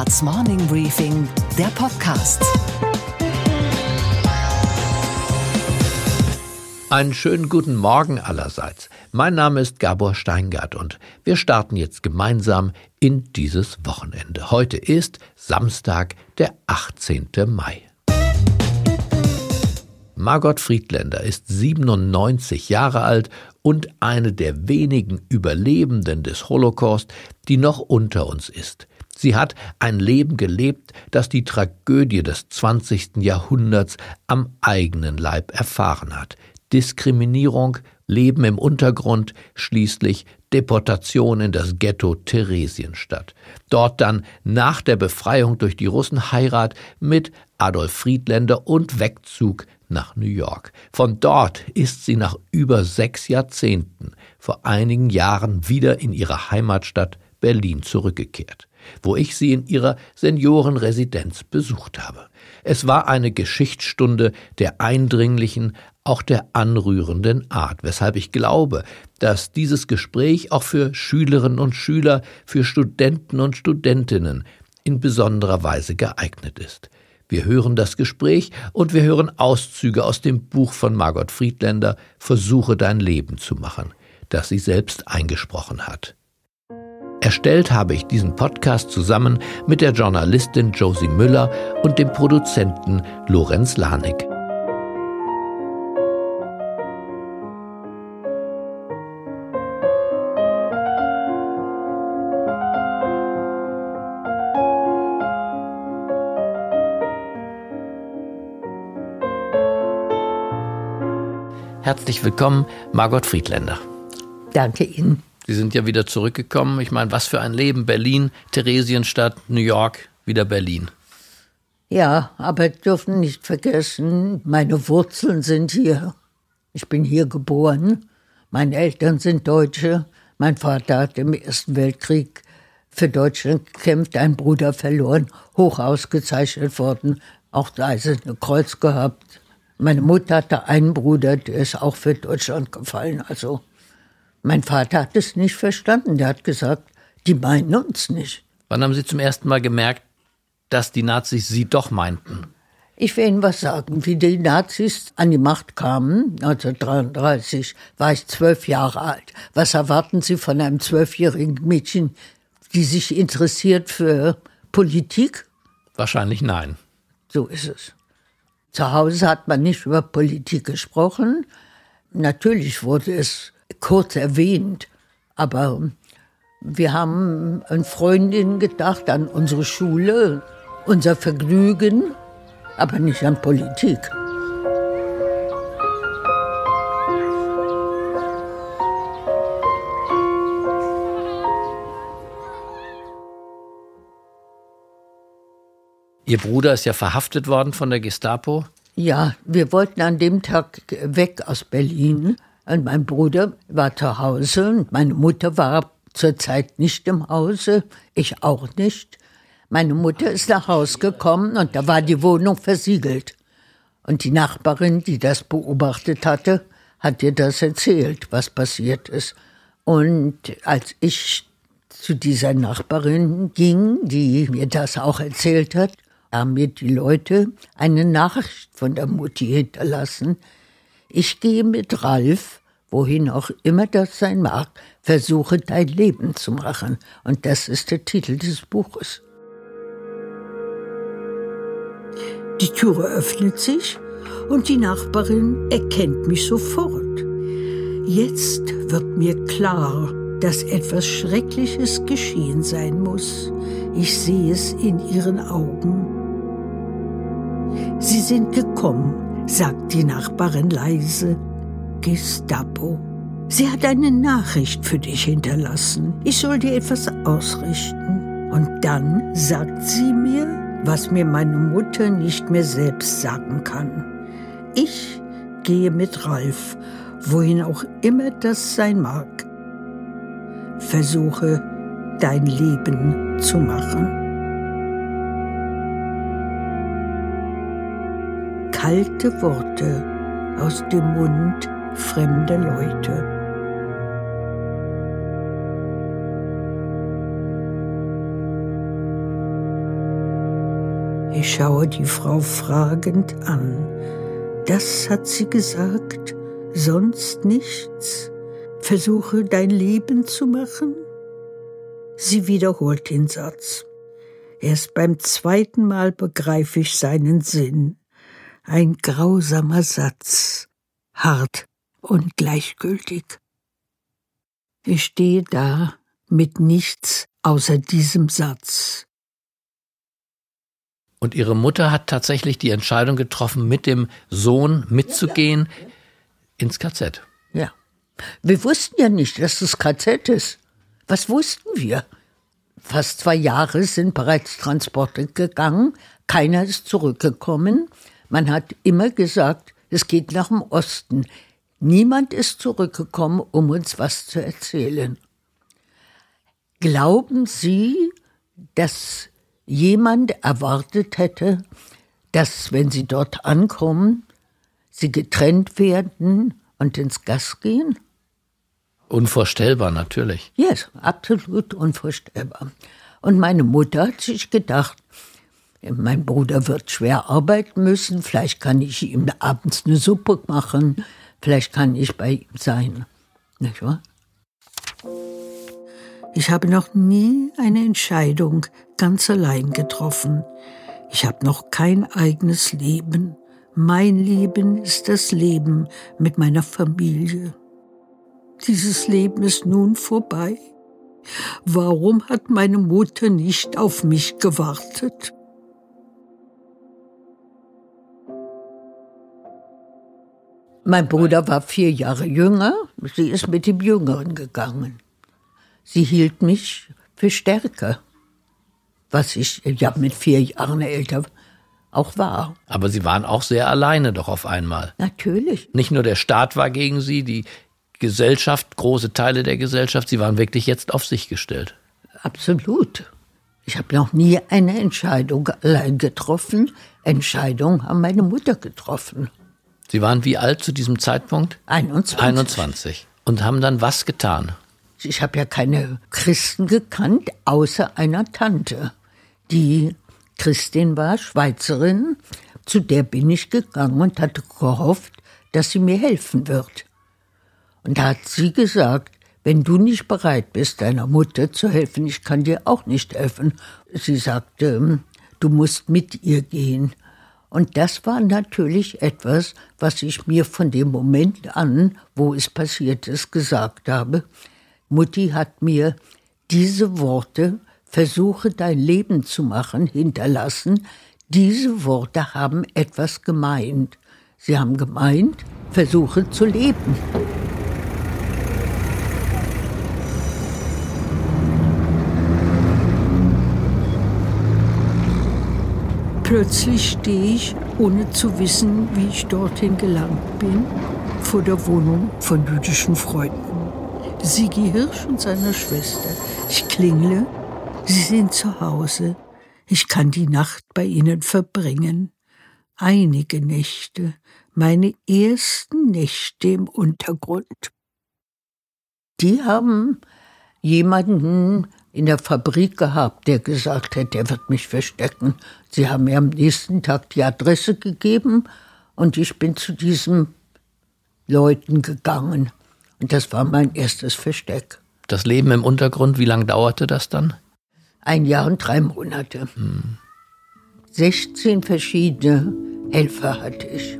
Handelsblatts Morning Briefing, der Podcast. Einen schönen guten Morgen allerseits. Mein Name ist Gabor Steingart und wir starten jetzt gemeinsam in dieses Wochenende. Heute ist Samstag, der 18. Mai. Margot Friedländer ist 97 Jahre alt und eine der wenigen Überlebenden des Holocaust, die noch unter uns ist. Sie hat ein Leben gelebt, das die Tragödie des 20. Jahrhunderts am eigenen Leib erfahren hat. Diskriminierung, Leben im Untergrund, schließlich Deportation in das Ghetto Theresienstadt. Dort dann nach der Befreiung durch die Russen Heirat mit Adolf Friedländer und Wegzug nach New York. Von dort ist sie nach über sechs Jahrzehnten vor einigen Jahren wieder in ihre Heimatstadt Berlin zurückgekehrt, wo ich sie in ihrer Seniorenresidenz besucht habe. Es war eine Geschichtsstunde der eindringlichen, auch der anrührenden Art, weshalb ich glaube, dass dieses Gespräch auch für Schülerinnen und Schüler, für Studenten und Studentinnen in besonderer Weise geeignet ist. Wir hören das Gespräch und wir hören Auszüge aus dem Buch von Margot Friedländer Versuche dein Leben zu machen, das sie selbst eingesprochen hat. Erstellt habe ich diesen Podcast zusammen mit der Journalistin Josie Müller und dem Produzenten Lorenz Lanik. Herzlich willkommen, Margot Friedländer. Danke Ihnen. Sie sind ja wieder zurückgekommen. Ich meine, was für ein Leben. Berlin, Theresienstadt, New York, wieder Berlin. Ja, aber dürfen nicht vergessen, meine Wurzeln sind hier. Ich bin hier geboren. Meine Eltern sind Deutsche. Mein Vater hat im Ersten Weltkrieg für Deutschland gekämpft, einen Bruder verloren, hoch ausgezeichnet worden, auch das Eiserne Kreuz gehabt. Meine Mutter hatte einen Bruder, der ist auch für Deutschland gefallen. Also mein Vater hat es nicht verstanden. Der hat gesagt, die meinen uns nicht. Wann haben Sie zum ersten Mal gemerkt, dass die Nazis Sie doch meinten? Ich will Ihnen was sagen. Wie die Nazis an die Macht kamen, 1933, war ich zwölf Jahre alt. Was erwarten Sie von einem zwölfjährigen Mädchen, die sich interessiert für Politik? Wahrscheinlich nein. So ist es. Zu Hause hat man nicht über Politik gesprochen. Natürlich wurde es kurz erwähnt, aber wir haben an Freundinnen gedacht, an unsere Schule, unser Vergnügen, aber nicht an Politik. Ihr Bruder ist ja verhaftet worden von der Gestapo. Ja, wir wollten an dem Tag weg aus Berlin. Und mein Bruder war zu Hause und meine Mutter war zurzeit nicht im Hause, ich auch nicht. Meine Mutter ist nach Haus gekommen und da war die Wohnung versiegelt. Und die Nachbarin, die das beobachtet hatte, hat ihr das erzählt, was passiert ist. Und als ich zu dieser Nachbarin ging, die mir das auch erzählt hat, haben mir die Leute eine Nachricht von der Mutti hinterlassen. Ich gehe mit Ralf, wohin auch immer das sein mag, versuche dein Leben zu machen. Und das ist der Titel des Buches. Die Türe öffnet sich und die Nachbarin erkennt mich sofort. Jetzt wird mir klar, dass etwas Schreckliches geschehen sein muss. Ich sehe es in ihren Augen. Sie sind gekommen, sagt die Nachbarin leise. Gestapo. Sie hat eine Nachricht für dich hinterlassen. Ich soll dir etwas ausrichten. Und dann sagt sie mir, was mir meine Mutter nicht mehr selbst sagen kann. Ich gehe mit Ralf, wohin auch immer das sein mag. Versuche dein Leben zu machen. kalte Worte aus dem Mund fremder Leute. Ich schaue die Frau fragend an. Das hat sie gesagt, sonst nichts. Versuche dein Leben zu machen? Sie wiederholt den Satz. Erst beim zweiten Mal begreife ich seinen Sinn. Ein grausamer Satz, hart und gleichgültig. Ich stehe da mit nichts außer diesem Satz. Und ihre Mutter hat tatsächlich die Entscheidung getroffen, mit dem Sohn mitzugehen ja, ja. ins KZ. Ja. Wir wussten ja nicht, dass das KZ ist. Was wussten wir? Fast zwei Jahre sind bereits Transporte gegangen, keiner ist zurückgekommen. Man hat immer gesagt, es geht nach dem Osten. Niemand ist zurückgekommen, um uns was zu erzählen. Glauben Sie, dass jemand erwartet hätte, dass, wenn Sie dort ankommen, Sie getrennt werden und ins Gas gehen? Unvorstellbar, natürlich. Ja, yes, absolut unvorstellbar. Und meine Mutter hat sich gedacht, mein Bruder wird schwer arbeiten müssen, vielleicht kann ich ihm abends eine Suppe machen, vielleicht kann ich bei ihm sein. Nicht wahr? Ich habe noch nie eine Entscheidung ganz allein getroffen. Ich habe noch kein eigenes Leben. Mein Leben ist das Leben mit meiner Familie. Dieses Leben ist nun vorbei. Warum hat meine Mutter nicht auf mich gewartet? Mein Bruder war vier Jahre jünger, sie ist mit dem Jüngeren gegangen. Sie hielt mich für stärker, was ich ja mit vier Jahren älter auch war. Aber Sie waren auch sehr alleine doch auf einmal. Natürlich. Nicht nur der Staat war gegen Sie, die Gesellschaft, große Teile der Gesellschaft, Sie waren wirklich jetzt auf sich gestellt. Absolut. Ich habe noch nie eine Entscheidung allein getroffen. Entscheidungen haben meine Mutter getroffen. Sie waren wie alt zu diesem Zeitpunkt? 21. 21. Und haben dann was getan? Ich habe ja keine Christen gekannt, außer einer Tante, die Christin war, Schweizerin. Zu der bin ich gegangen und hatte gehofft, dass sie mir helfen wird. Und da hat sie gesagt, wenn du nicht bereit bist, deiner Mutter zu helfen, ich kann dir auch nicht helfen. Sie sagte, du musst mit ihr gehen. Und das war natürlich etwas, was ich mir von dem Moment an, wo es passiert ist, gesagt habe. Mutti hat mir diese Worte, versuche dein Leben zu machen, hinterlassen. Diese Worte haben etwas gemeint. Sie haben gemeint, versuche zu leben. Plötzlich stehe ich, ohne zu wissen, wie ich dorthin gelangt bin, vor der Wohnung von jüdischen Freunden. Sigi Hirsch und seiner Schwester. Ich klingle, sie sind zu Hause. Ich kann die Nacht bei ihnen verbringen. Einige Nächte, meine ersten Nächte im Untergrund. Die haben jemanden in der Fabrik gehabt, der gesagt hat, der wird mich verstecken. Sie haben mir am nächsten Tag die Adresse gegeben und ich bin zu diesen Leuten gegangen. Und das war mein erstes Versteck. Das Leben im Untergrund, wie lange dauerte das dann? Ein Jahr und drei Monate. Hm. 16 verschiedene Helfer hatte ich.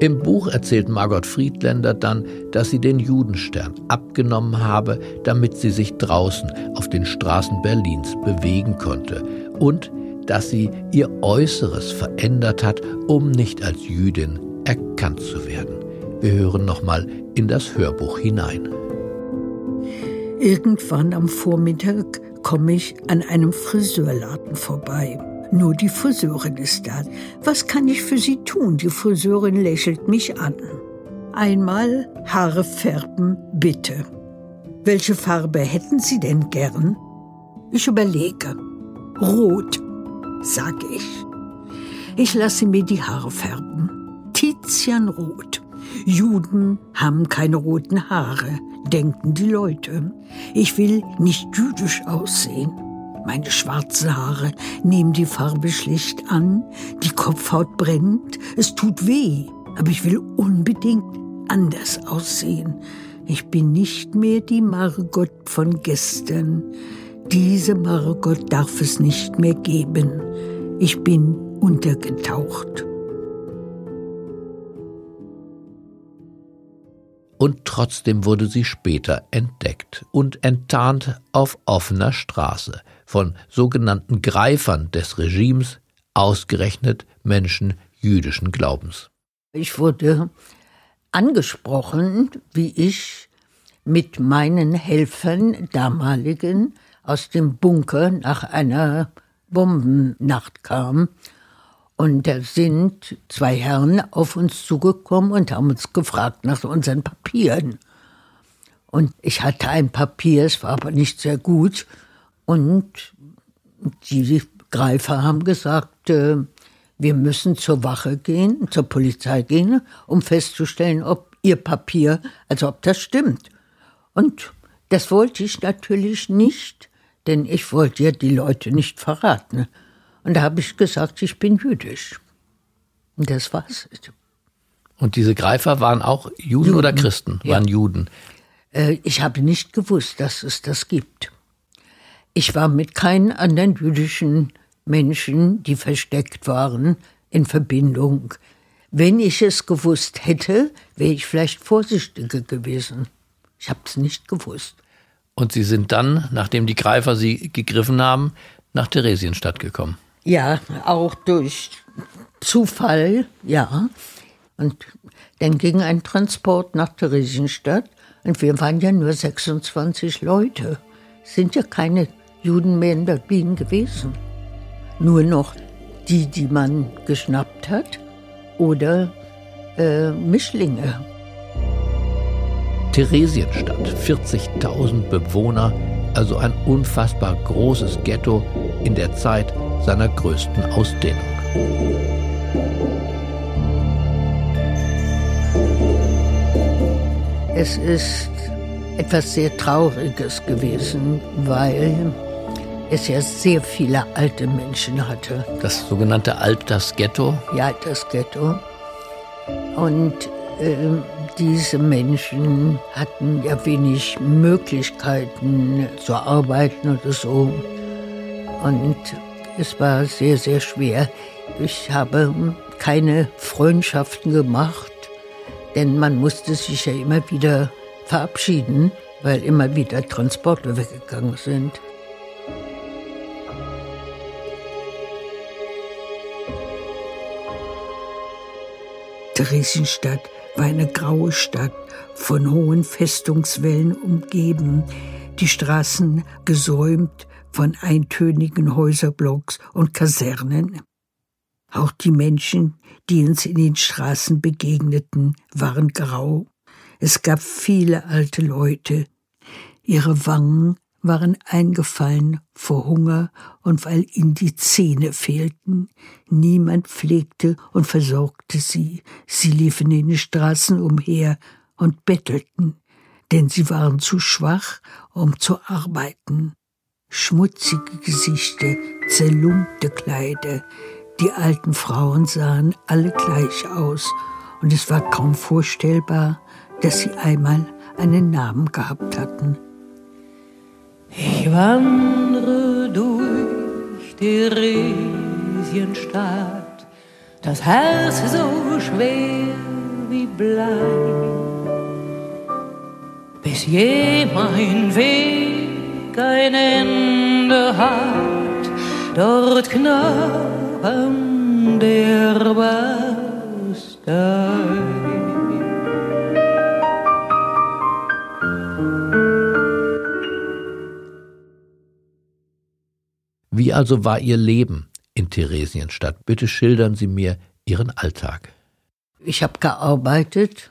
Im Buch erzählt Margot Friedländer dann, dass sie den Judenstern abgenommen habe, damit sie sich draußen auf den Straßen Berlins bewegen konnte und dass sie ihr Äußeres verändert hat, um nicht als Jüdin erkannt zu werden. Wir hören nochmal in das Hörbuch hinein. Irgendwann am Vormittag komme ich an einem Friseurladen vorbei. Nur die Friseurin ist da. Was kann ich für Sie tun? Die Friseurin lächelt mich an. Einmal Haare färben, bitte. Welche Farbe hätten Sie denn gern? Ich überlege. Rot, sage ich. Ich lasse mir die Haare färben. Tizianrot. Juden haben keine roten Haare, denken die Leute. Ich will nicht jüdisch aussehen. Meine schwarzen Haare nehmen die Farbe schlicht an, die Kopfhaut brennt, es tut weh, aber ich will unbedingt anders aussehen. Ich bin nicht mehr die Margot von gestern. Diese Margot darf es nicht mehr geben. Ich bin untergetaucht. Und trotzdem wurde sie später entdeckt und enttarnt auf offener Straße von sogenannten Greifern des Regimes, ausgerechnet Menschen jüdischen Glaubens. Ich wurde angesprochen, wie ich mit meinen Helfern damaligen aus dem Bunker nach einer Bombennacht kam. Und da sind zwei Herren auf uns zugekommen und haben uns gefragt nach unseren Papieren. Und ich hatte ein Papier, es war aber nicht sehr gut. Und die Greifer haben gesagt, äh, wir müssen zur Wache gehen, zur Polizei gehen, um festzustellen, ob ihr Papier, also ob das stimmt. Und das wollte ich natürlich nicht, denn ich wollte ja die Leute nicht verraten. Und da habe ich gesagt, ich bin jüdisch. Und das war's. Und diese Greifer waren auch Juden, Juden. oder Christen? Waren ja. Juden? Äh, ich habe nicht gewusst, dass es das gibt. Ich war mit keinen anderen jüdischen Menschen, die versteckt waren, in Verbindung. Wenn ich es gewusst hätte, wäre ich vielleicht vorsichtiger gewesen. Ich habe es nicht gewusst. Und Sie sind dann, nachdem die Greifer Sie gegriffen haben, nach Theresienstadt gekommen? Ja, auch durch Zufall, ja. Und dann ging ein Transport nach Theresienstadt und wir waren ja nur 26 Leute. Sind ja keine Juden mehr in Berlin gewesen. Nur noch die, die man geschnappt hat oder äh, Mischlinge. Theresienstadt, 40.000 Bewohner, also ein unfassbar großes Ghetto in der Zeit seiner größten Ausdehnung. Es ist etwas sehr Trauriges gewesen, weil es ja sehr viele alte Menschen hatte. Das sogenannte Altersghetto? Ja, Altersghetto. Und äh, diese Menschen hatten ja wenig Möglichkeiten zu arbeiten oder so. Und es war sehr, sehr schwer. Ich habe keine Freundschaften gemacht, denn man musste sich ja immer wieder verabschieden, weil immer wieder Transporte weggegangen sind. Theresienstadt war eine graue Stadt, von hohen Festungswellen umgeben, die Straßen gesäumt von eintönigen Häuserblocks und Kasernen. Auch die Menschen, die uns in den Straßen begegneten, waren grau. Es gab viele alte Leute. Ihre Wangen waren eingefallen vor Hunger und weil ihnen die Zähne fehlten. Niemand pflegte und versorgte sie. Sie liefen in den Straßen umher und bettelten, denn sie waren zu schwach, um zu arbeiten. Schmutzige Gesichter, zerlumpte Kleider, die alten Frauen sahen alle gleich aus, und es war kaum vorstellbar, dass sie einmal einen Namen gehabt hatten. Ich wandre durch die Theresienstadt, das Herz so schwer wie Blei, bis je mein Weg ein Ende hat, dort knappen der Bastei. Wie also war Ihr Leben in Theresienstadt? Bitte schildern Sie mir Ihren Alltag. Ich habe gearbeitet,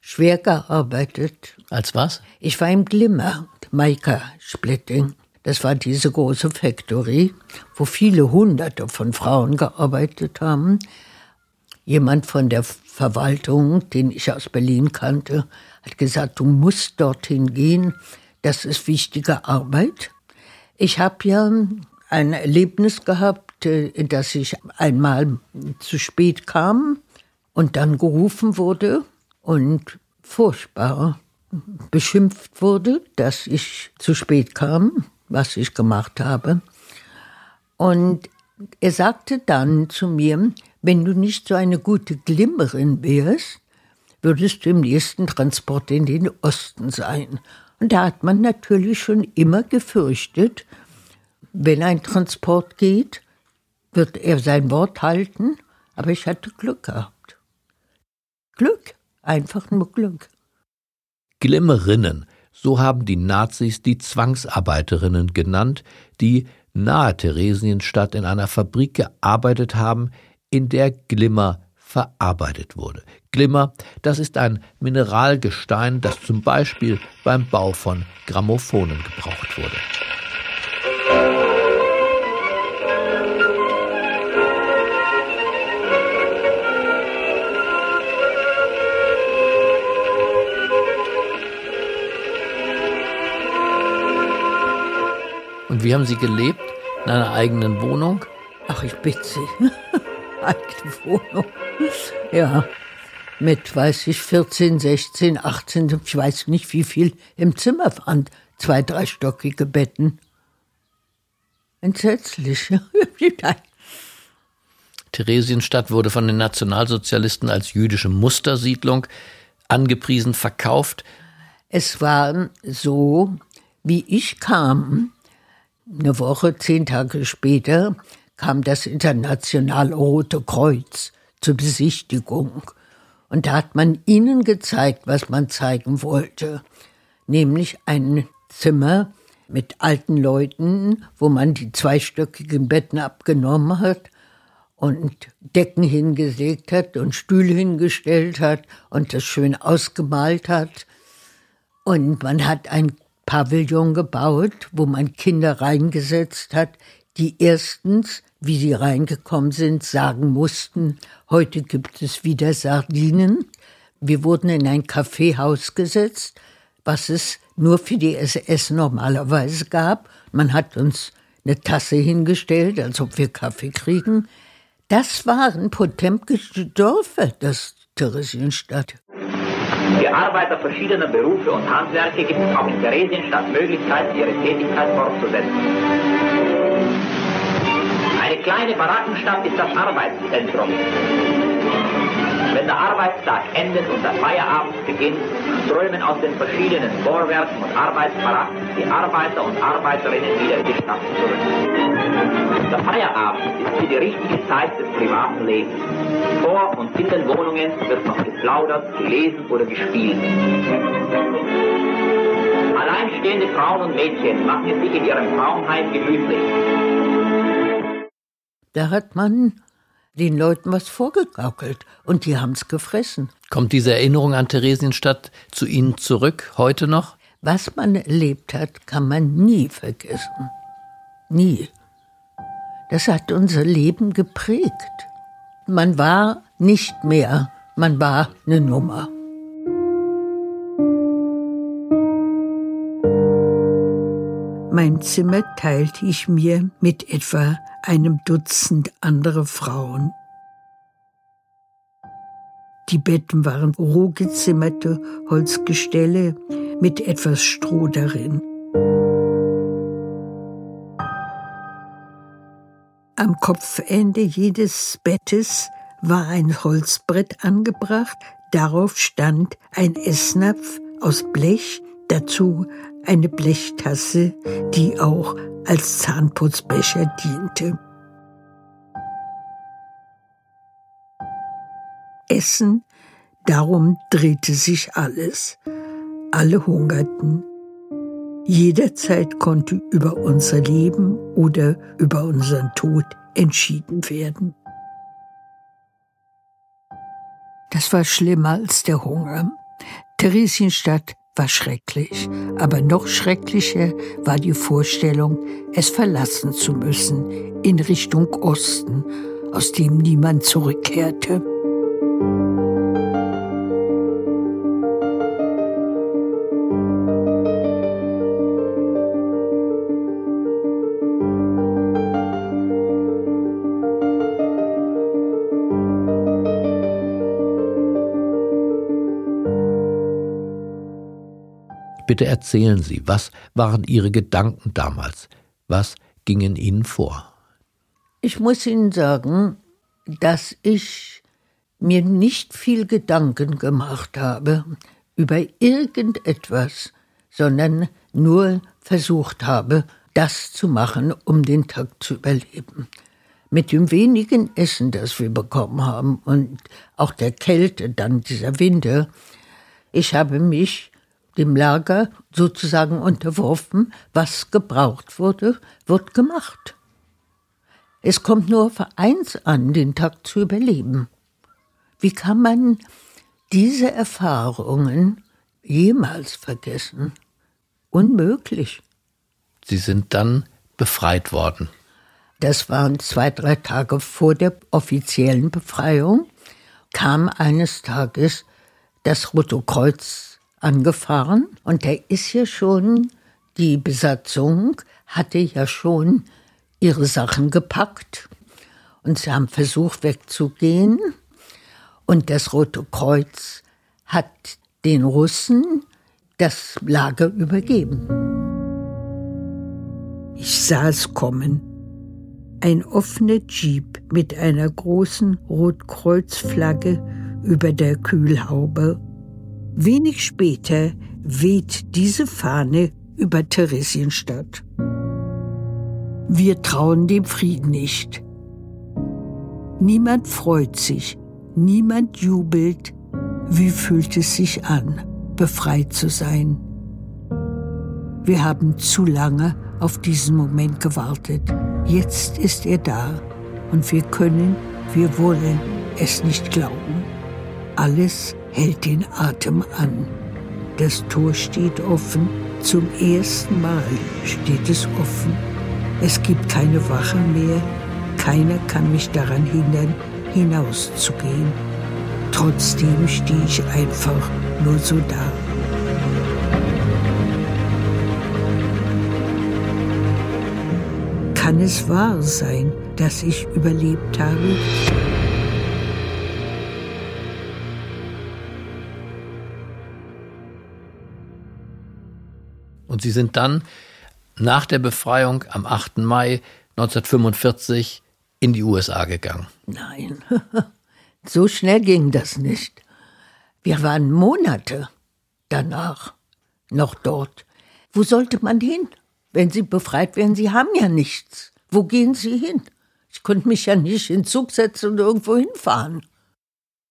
schwer gearbeitet. Als was? Ich war im Glimmer, Maika Splitting. Das war diese große Factory, wo viele Hunderte von Frauen gearbeitet haben. Jemand von der Verwaltung, den ich aus Berlin kannte, hat gesagt, du musst dorthin gehen. Das ist wichtige Arbeit. Ich habe ja ein Erlebnis gehabt, äh, dass ich einmal zu spät kam und dann gerufen wurde und furchtbar beschimpft wurde, dass ich zu spät kam, was ich gemacht habe. Und er sagte dann zu mir, wenn du nicht so eine gute Glimmerin wärst, würdest du im nächsten Transport in den Osten sein. Und da hat man natürlich schon immer gefürchtet, wenn ein Transport geht, wird er sein Wort halten, aber ich hatte Glück gehabt. Glück, einfach nur Glück. Glimmerinnen, so haben die Nazis die Zwangsarbeiterinnen genannt, die nahe Theresienstadt in einer Fabrik gearbeitet haben, in der Glimmer verarbeitet wurde. Glimmer, das ist ein Mineralgestein, das zum Beispiel beim Bau von Grammophonen gebraucht wurde. Und wie haben Sie gelebt? In einer eigenen Wohnung? Ach, ich bitte Sie. eigene Wohnung. Ja, mit, weiß ich, 14, 16, 18, ich weiß nicht wie viel im Zimmer fand. Zwei, dreistöckige Betten. Entsetzlich. Theresienstadt wurde von den Nationalsozialisten als jüdische Mustersiedlung angepriesen, verkauft. Es war so, wie ich kam, eine Woche, zehn Tage später, kam das Internationale Rote Kreuz zur Besichtigung. Und da hat man ihnen gezeigt, was man zeigen wollte, nämlich ein Zimmer mit alten Leuten, wo man die zweistöckigen Betten abgenommen hat und Decken hingesägt hat und Stühle hingestellt hat und das schön ausgemalt hat. Und man hat ein Pavillon gebaut, wo man Kinder reingesetzt hat, die erstens, wie sie reingekommen sind, sagen mussten, heute gibt es wieder Sardinen. Wir wurden in ein Kaffeehaus gesetzt, was es nur für die SS normalerweise gab. Man hat uns eine Tasse hingestellt, als ob wir Kaffee kriegen. Das waren potemkische Dörfer, das Theresienstadt. Für Arbeiter verschiedener Berufe und Handwerke gibt es auch in Theresienstadt Möglichkeiten, ihre Tätigkeit fortzusetzen. Eine kleine Barackenstadt ist das Arbeitszentrum. Arbeitstag endet und der Feierabend beginnt, strömen aus den verschiedenen Vorwerken und Arbeitsbaracken die Arbeiter und Arbeiterinnen wieder in die Stadt zurück. Der Feierabend ist für die richtige Zeit des privaten Lebens. Vor und in den Wohnungen wird noch geplaudert, gelesen oder gespielt. Alleinstehende Frauen und Mädchen machen es sich in ihrem Traumheim gemütlich. Da hat man den Leuten was vorgegaukelt und die haben es gefressen. Kommt diese Erinnerung an Theresienstadt zu Ihnen zurück, heute noch? Was man erlebt hat, kann man nie vergessen. Nie. Das hat unser Leben geprägt. Man war nicht mehr, man war eine Nummer. Mein Zimmer teilte ich mir mit etwa einem Dutzend andere Frauen. Die Betten waren roh gezimmerte Holzgestelle mit etwas Stroh darin. Am Kopfende jedes Bettes war ein Holzbrett angebracht, darauf stand ein Essnapf aus Blech, dazu eine Blechtasse, die auch als Zahnputzbecher diente. Essen, darum drehte sich alles. Alle hungerten. Jederzeit konnte über unser Leben oder über unseren Tod entschieden werden. Das war schlimmer als der Hunger. Theresienstadt war schrecklich, aber noch schrecklicher war die Vorstellung, es verlassen zu müssen in Richtung Osten, aus dem niemand zurückkehrte. Bitte erzählen Sie, was waren Ihre Gedanken damals? Was ging in Ihnen vor? Ich muss Ihnen sagen, dass ich mir nicht viel Gedanken gemacht habe über irgendetwas, sondern nur versucht habe, das zu machen, um den Tag zu überleben. Mit dem wenigen Essen, das wir bekommen haben und auch der Kälte, dann dieser Winter, ich habe mich dem Lager sozusagen unterworfen, was gebraucht wurde, wird gemacht. Es kommt nur auf eins an, den Tag zu überleben. Wie kann man diese Erfahrungen jemals vergessen? Unmöglich. Sie sind dann befreit worden. Das waren zwei, drei Tage vor der offiziellen Befreiung, kam eines Tages das Rote Kreuz angefahren und da ist ja schon, die Besatzung hatte ja schon ihre Sachen gepackt und sie haben versucht wegzugehen und das Rote Kreuz hat den Russen das Lager übergeben. Ich sah es kommen. Ein offener Jeep mit einer großen Rotkreuzflagge über der Kühlhaube. Wenig später weht diese Fahne über Theresienstadt. Wir trauen dem Frieden nicht. Niemand freut sich, niemand jubelt. Wie fühlt es sich an, befreit zu sein? Wir haben zu lange auf diesen Moment gewartet. Jetzt ist er da und wir können, wir wollen es nicht glauben. Alles hält den Atem an. Das Tor steht offen. Zum ersten Mal steht es offen. Es gibt keine Wache mehr. Keiner kann mich daran hindern, hinauszugehen. Trotzdem stehe ich einfach nur so da. Kann es wahr sein, dass ich überlebt habe? Und Sie sind dann nach der Befreiung am 8. Mai 1945 in die USA gegangen. Nein, so schnell ging das nicht. Wir waren Monate danach noch dort. Wo sollte man hin? Wenn Sie befreit werden, Sie haben ja nichts. Wo gehen Sie hin? Ich konnte mich ja nicht in Zug setzen und irgendwo hinfahren.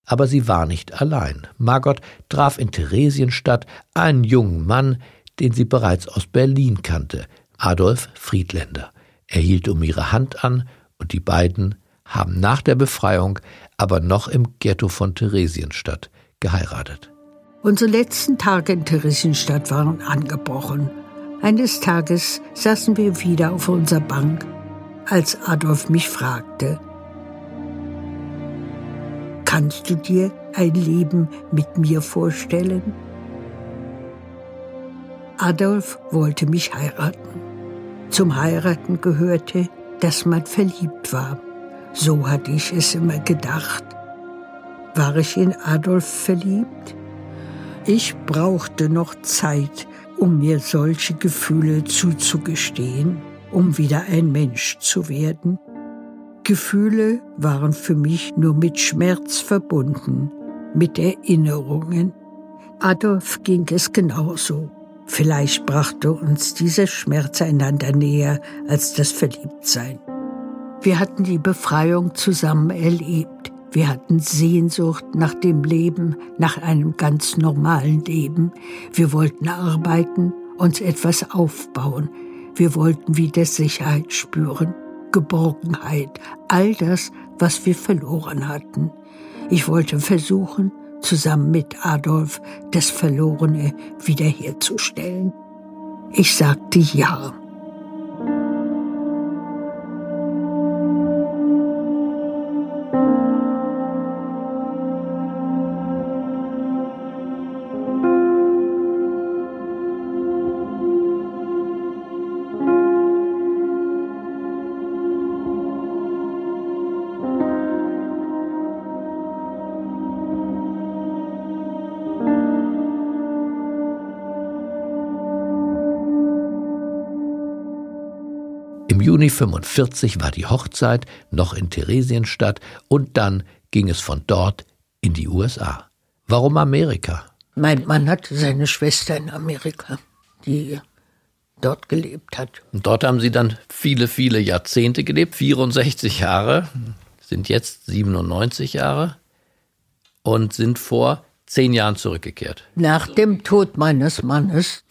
Aber sie war nicht allein. Margot traf in Theresienstadt einen jungen Mann, den sie bereits aus Berlin kannte, Adolf Friedländer. Er hielt um ihre Hand an und die beiden haben nach der Befreiung, aber noch im Ghetto von Theresienstadt, geheiratet. Unsere letzten Tage in Theresienstadt waren angebrochen. Eines Tages saßen wir wieder auf unserer Bank, als Adolf mich fragte, Kannst du dir ein Leben mit mir vorstellen? Adolf wollte mich heiraten. Zum Heiraten gehörte, dass man verliebt war. So hatte ich es immer gedacht. War ich in Adolf verliebt? Ich brauchte noch Zeit, um mir solche Gefühle zuzugestehen, um wieder ein Mensch zu werden. Gefühle waren für mich nur mit Schmerz verbunden, mit Erinnerungen. Adolf ging es genauso. Vielleicht brachte uns dieser Schmerz einander näher als das Verliebtsein. Wir hatten die Befreiung zusammen erlebt. Wir hatten Sehnsucht nach dem Leben, nach einem ganz normalen Leben. Wir wollten arbeiten, uns etwas aufbauen. Wir wollten wieder Sicherheit spüren, Geborgenheit, all das, was wir verloren hatten. Ich wollte versuchen, zusammen mit Adolf das Verlorene wiederherzustellen. Ich sagte ja. Juni 45 war die Hochzeit noch in Theresienstadt und dann ging es von dort in die USA. Warum Amerika? Mein Mann hatte seine Schwester in Amerika, die dort gelebt hat. Und dort haben Sie dann viele, viele Jahrzehnte gelebt, 64 Jahre, sind jetzt 97 Jahre und sind vor zehn Jahren zurückgekehrt. Nach dem Tod meines Mannes,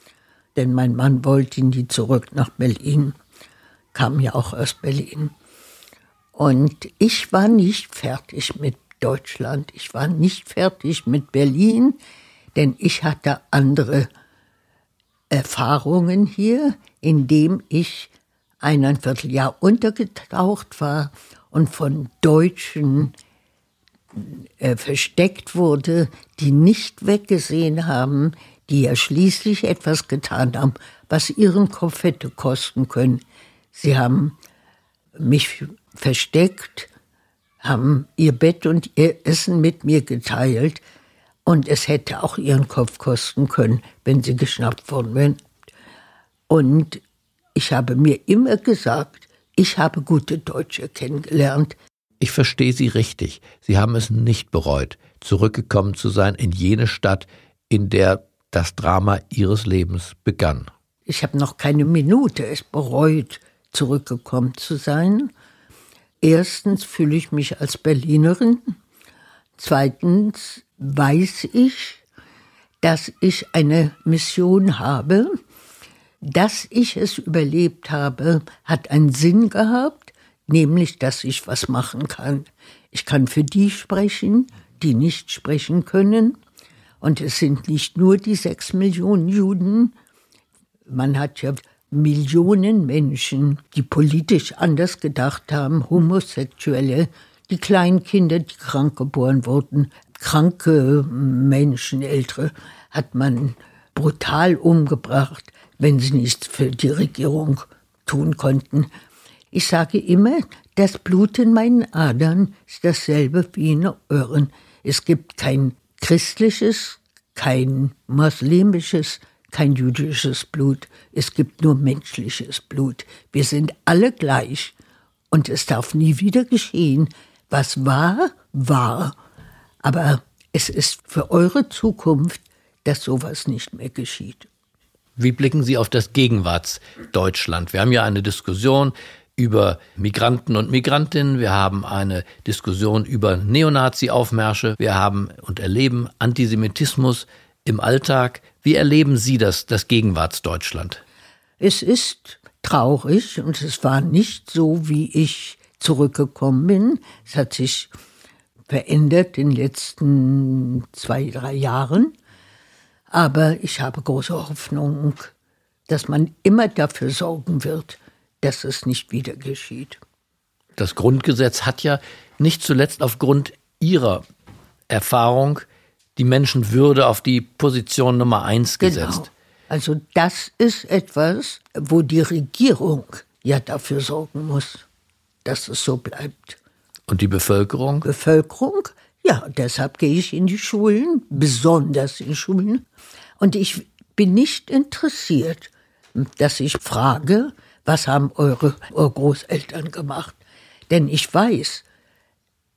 denn mein Mann wollte nie zurück nach Berlin, kam ja auch aus Berlin. Und ich war nicht fertig mit Deutschland, ich war nicht fertig mit Berlin, denn ich hatte andere Erfahrungen hier, indem ich eineinviertel Jahr untergetaucht war und von Deutschen äh, versteckt wurde, die nicht weggesehen haben, die ja schließlich etwas getan haben, was ihren Kopf hätte kosten können. Sie haben mich versteckt, haben ihr Bett und ihr Essen mit mir geteilt und es hätte auch ihren Kopf kosten können, wenn sie geschnappt worden wären. Und ich habe mir immer gesagt, ich habe gute Deutsche kennengelernt. Ich verstehe Sie richtig. Sie haben es nicht bereut, zurückgekommen zu sein in jene Stadt, in der das Drama Ihres Lebens begann. Ich habe noch keine Minute es bereut, zurückgekommen zu sein. Erstens fühle ich mich als Berlinerin. Zweitens weiß ich, dass ich eine Mission habe, dass ich es überlebt habe, hat einen Sinn gehabt, nämlich, dass ich was machen kann. Ich kann für die sprechen, die nicht sprechen können. Und es sind nicht nur die sechs Millionen Juden. Man hat ja Millionen Menschen, die politisch anders gedacht haben, Homosexuelle, die Kleinkinder, die krank geboren wurden, kranke Menschen, ältere, hat man brutal umgebracht wenn sie nichts für die Regierung tun konnten. Ich sage immer, das Blut in meinen Adern ist dasselbe wie in euren. Es gibt kein christliches, kein muslimisches, kein jüdisches Blut. Es gibt nur menschliches Blut. Wir sind alle gleich. Und es darf nie wieder geschehen. Was war, war. Aber es ist für eure Zukunft, dass sowas nicht mehr geschieht. Wie blicken Sie auf das Gegenwartsdeutschland? Wir haben ja eine Diskussion über Migranten und Migrantinnen, wir haben eine Diskussion über Neonazi-Aufmärsche, wir haben und erleben Antisemitismus im Alltag. Wie erleben Sie das, das Gegenwartsdeutschland? Es ist traurig und es war nicht so, wie ich zurückgekommen bin. Es hat sich verändert in den letzten zwei, drei Jahren. Aber ich habe große Hoffnung, dass man immer dafür sorgen wird, dass es nicht wieder geschieht. Das Grundgesetz hat ja nicht zuletzt aufgrund Ihrer Erfahrung die Menschenwürde auf die Position Nummer eins genau. gesetzt. Genau. Also das ist etwas, wo die Regierung ja dafür sorgen muss, dass es so bleibt. Und die Bevölkerung? Bevölkerung ja, deshalb gehe ich in die Schulen, besonders in Schulen. Und ich bin nicht interessiert, dass ich frage, was haben eure, eure Großeltern gemacht? Denn ich weiß,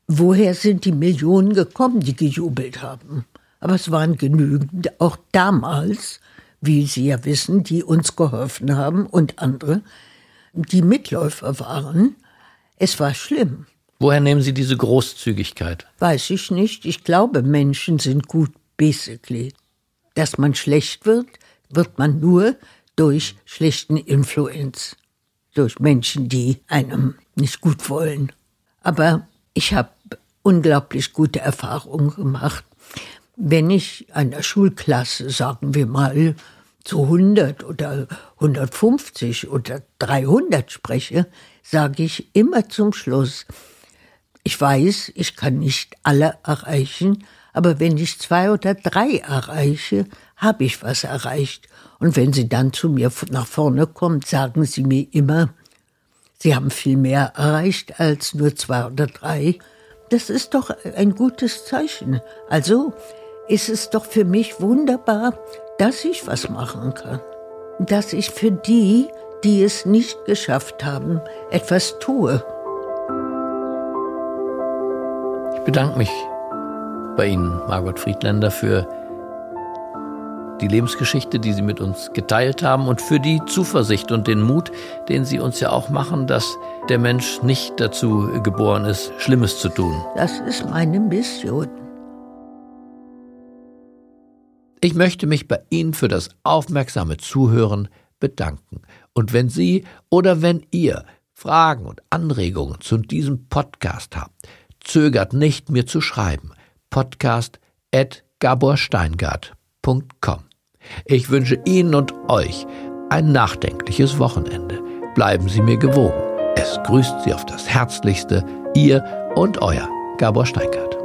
woher sind die Millionen gekommen, die gejubelt haben. Aber es waren genügend, auch damals, wie Sie ja wissen, die uns geholfen haben und andere, die Mitläufer waren. Es war schlimm. Woher nehmen Sie diese Großzügigkeit? Weiß ich nicht. Ich glaube, Menschen sind gut, basically. Dass man schlecht wird, wird man nur durch schlechten Influenz. Durch Menschen, die einem nicht gut wollen. Aber ich habe unglaublich gute Erfahrungen gemacht. Wenn ich einer Schulklasse, sagen wir mal, zu 100 oder 150 oder 300 spreche, sage ich immer zum Schluss, ich weiß, ich kann nicht alle erreichen, aber wenn ich zwei oder drei erreiche, habe ich was erreicht. Und wenn Sie dann zu mir nach vorne kommt, sagen Sie mir immer, Sie haben viel mehr erreicht als nur zwei oder drei. Das ist doch ein gutes Zeichen. Also ist es doch für mich wunderbar, dass ich was machen kann. Dass ich für die, die es nicht geschafft haben, etwas tue. Ich bedanke mich bei Ihnen, Margot Friedländer, für die Lebensgeschichte, die Sie mit uns geteilt haben und für die Zuversicht und den Mut, den Sie uns ja auch machen, dass der Mensch nicht dazu geboren ist, Schlimmes zu tun. Das ist meine Mission. Ich möchte mich bei Ihnen für das aufmerksame Zuhören bedanken. Und wenn Sie oder wenn ihr Fragen und Anregungen zu diesem Podcast habt, zögert nicht, mir zu schreiben. Podcast at gaborsteingart.com. Ich wünsche Ihnen und euch ein nachdenkliches Wochenende. Bleiben Sie mir gewogen. Es grüßt Sie auf das Herzlichste, Ihr und Euer Gabor Steingart.